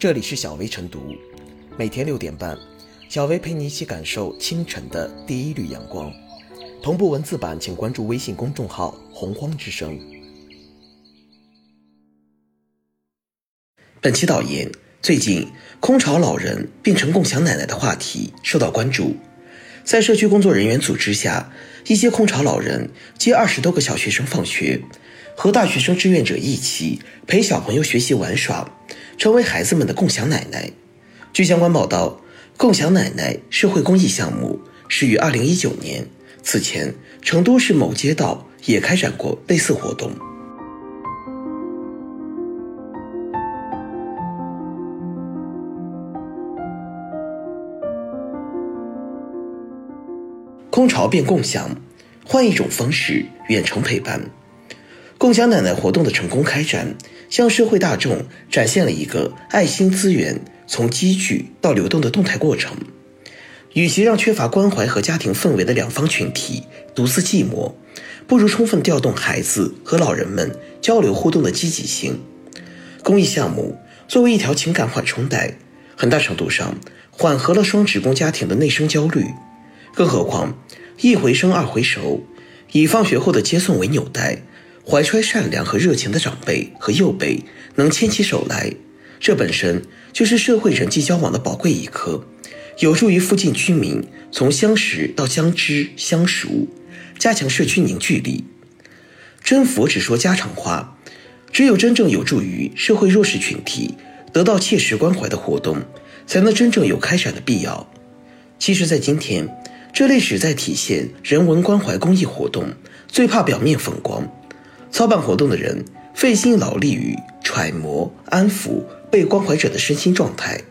这里是小薇晨读，每天六点半，小薇陪你一起感受清晨的第一缕阳光。同步文字版，请关注微信公众号“洪荒之声”。本期导言：最近，空巢老人变成共享奶奶的话题受到关注。在社区工作人员组织下，一些空巢老人接二十多个小学生放学，和大学生志愿者一起陪小朋友学习玩耍。成为孩子们的共享奶奶。据相关报道，共享奶奶社会公益项目始于二零一九年。此前，成都市某街道也开展过类似活动。空巢变共享，换一种方式远程陪伴。共享奶奶活动的成功开展，向社会大众展现了一个爱心资源从积聚到流动的动态过程。与其让缺乏关怀和家庭氛围的两方群体独自寂寞，不如充分调动孩子和老人们交流互动的积极性。公益项目作为一条情感缓冲带，很大程度上缓和了双职工家庭的内生焦虑。更何况，一回生二回熟，以放学后的接送为纽带。怀揣善良和热情的长辈和幼辈能牵起手来，这本身就是社会人际交往的宝贵一课，有助于附近居民从相识到相知相熟，加强社区凝聚力。真佛只说家常话，只有真正有助于社会弱势群体得到切实关怀的活动，才能真正有开展的必要。其实，在今天，这类旨在体现人文关怀公益活动，最怕表面风光。操办活动的人费心劳力于揣摩、安抚被关怀者的身心状态，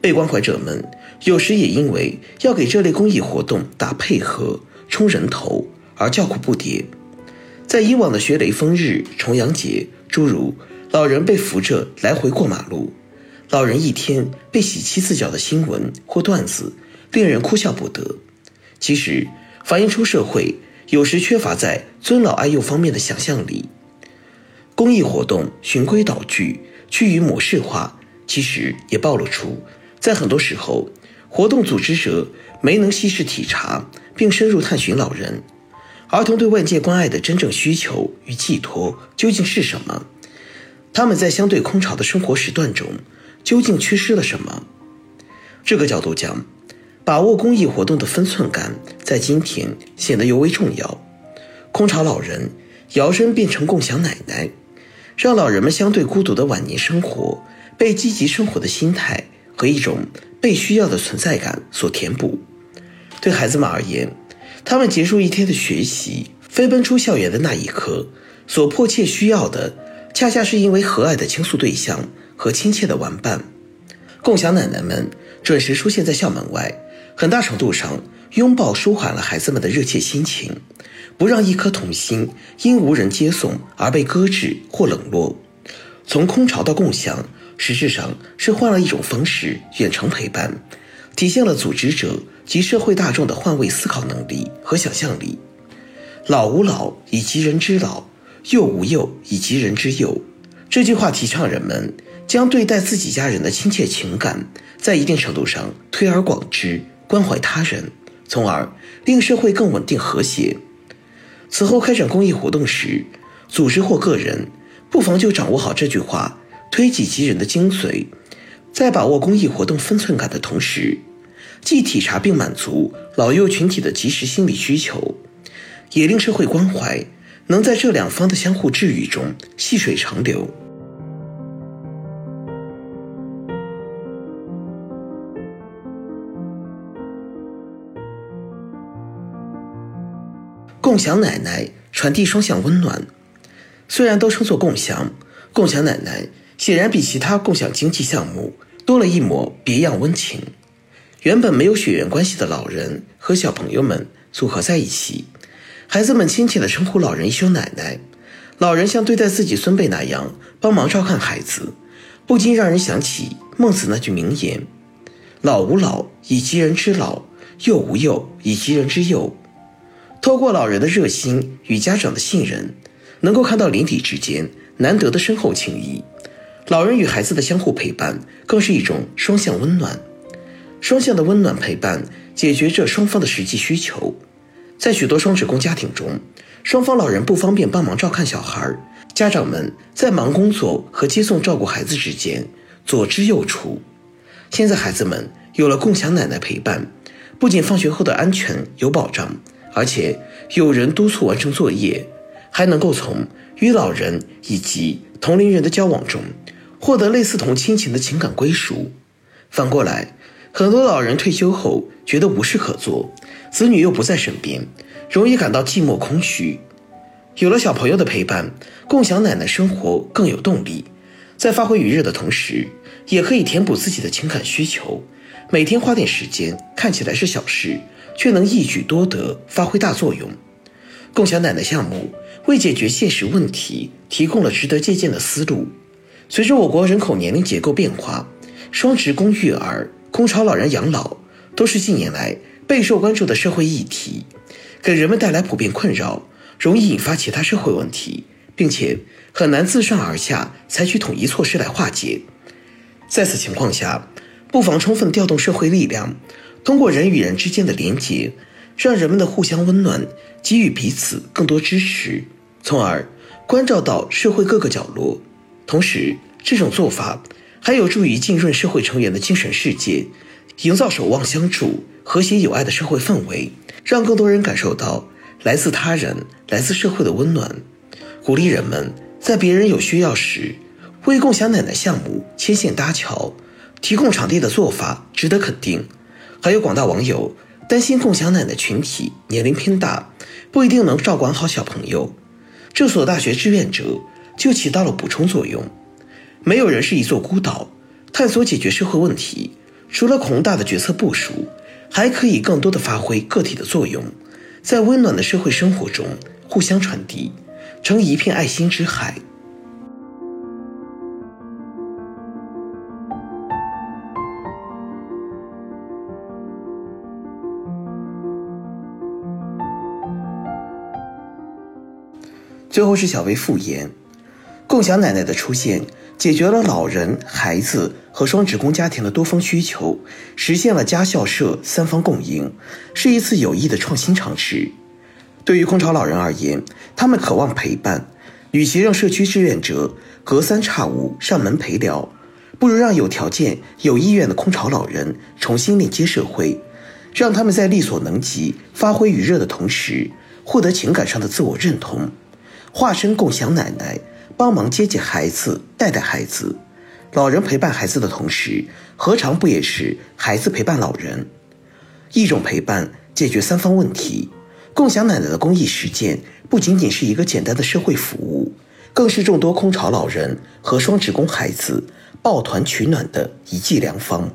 被关怀者们有时也因为要给这类公益活动打配合、充人头而叫苦不迭。在以往的学雷锋日、重阳节，诸如老人被扶着来回过马路、老人一天被洗七次脚的新闻或段子，令人哭笑不得。其实反映出社会。有时缺乏在尊老爱幼方面的想象力，公益活动循规蹈矩、趋于模式化，其实也暴露出，在很多时候，活动组织者没能细视体察，并深入探寻老人、儿童对外界关爱的真正需求与寄托究竟是什么，他们在相对空巢的生活时段中究竟缺失了什么？这个角度讲。把握公益活动的分寸感，在今天显得尤为重要。空巢老人摇身变成共享奶奶，让老人们相对孤独的晚年生活被积极生活的心态和一种被需要的存在感所填补。对孩子们而言，他们结束一天的学习，飞奔出校园的那一刻，所迫切需要的，恰恰是因为和蔼的倾诉对象和亲切的玩伴。共享奶奶们准时出现在校门外。很大程度上，拥抱舒缓了孩子们的热切心情，不让一颗童心因无人接送而被搁置或冷落。从空巢到共享，实质上是换了一种方式远程陪伴，体现了组织者及社会大众的换位思考能力和想象力。老吾老以及人之老，幼吾幼以及人之幼。这句话提倡人们将对待自己家人的亲切情感，在一定程度上推而广之。关怀他人，从而令社会更稳定和谐。此后开展公益活动时，组织或个人不妨就掌握好这句话推己及人的精髓，在把握公益活动分寸感的同时，既体察并满足老幼群体的及时心理需求，也令社会关怀能在这两方的相互治愈中细水长流。共享奶奶传递双向温暖。虽然都称作共享，共享奶奶显然比其他共享经济项目多了一抹别样温情。原本没有血缘关系的老人和小朋友们组合在一起，孩子们亲切地称呼老人一声奶奶，老人像对待自己孙辈那样帮忙照看孩子，不禁让人想起孟子那句名言：“老吾老以及人之老，幼吾幼以及人之幼。”透过老人的热心与家长的信任，能够看到邻里之间难得的深厚情谊。老人与孩子的相互陪伴，更是一种双向温暖。双向的温暖陪伴，解决着双方的实际需求。在许多双职工家庭中，双方老人不方便帮忙照看小孩，家长们在忙工作和接送照顾孩子之间左支右绌。现在孩子们有了共享奶奶陪伴，不仅放学后的安全有保障，而且有人督促完成作业，还能够从与老人以及同龄人的交往中，获得类似同亲情的情感归属。反过来，很多老人退休后觉得无事可做，子女又不在身边，容易感到寂寞空虚。有了小朋友的陪伴，共享奶奶生活更有动力，在发挥余热的同时，也可以填补自己的情感需求。每天花点时间，看起来是小事，却能一举多得，发挥大作用。共享奶奶项目为解决现实问题提供了值得借鉴的思路。随着我国人口年龄结构变化，双职工育儿。空巢老人养老都是近年来备受关注的社会议题，给人们带来普遍困扰，容易引发其他社会问题，并且很难自上而下采取统一措施来化解。在此情况下，不妨充分调动社会力量，通过人与人之间的连结，让人们的互相温暖，给予彼此更多支持，从而关照到社会各个角落。同时，这种做法。还有助于浸润社会成员的精神世界，营造守望相助、和谐友爱的社会氛围，让更多人感受到来自他人、来自社会的温暖。鼓励人们在别人有需要时，为共享奶奶项目牵线搭桥、提供场地的做法值得肯定。还有广大网友担心共享奶奶群体年龄偏大，不一定能照管好小朋友，这所大学志愿者就起到了补充作用。没有人是一座孤岛，探索解决社会问题，除了宏大的决策部署，还可以更多的发挥个体的作用，在温暖的社会生活中互相传递，成一片爱心之海。最后是小薇复言，共享奶奶的出现。解决了老人、孩子和双职工家庭的多方需求，实现了家校社三方共赢，是一次有益的创新尝试。对于空巢老人而言，他们渴望陪伴，与其让社区志愿者隔三差五上门陪聊，不如让有条件、有意愿的空巢老人重新链接社会，让他们在力所能及、发挥余热的同时，获得情感上的自我认同，化身共享奶奶。帮忙接接孩子，带带孩子，老人陪伴孩子的同时，何尝不也是孩子陪伴老人？一种陪伴解决三方问题，共享奶奶的公益实践不仅仅是一个简单的社会服务，更是众多空巢老人和双职工孩子抱团取暖的一剂良方。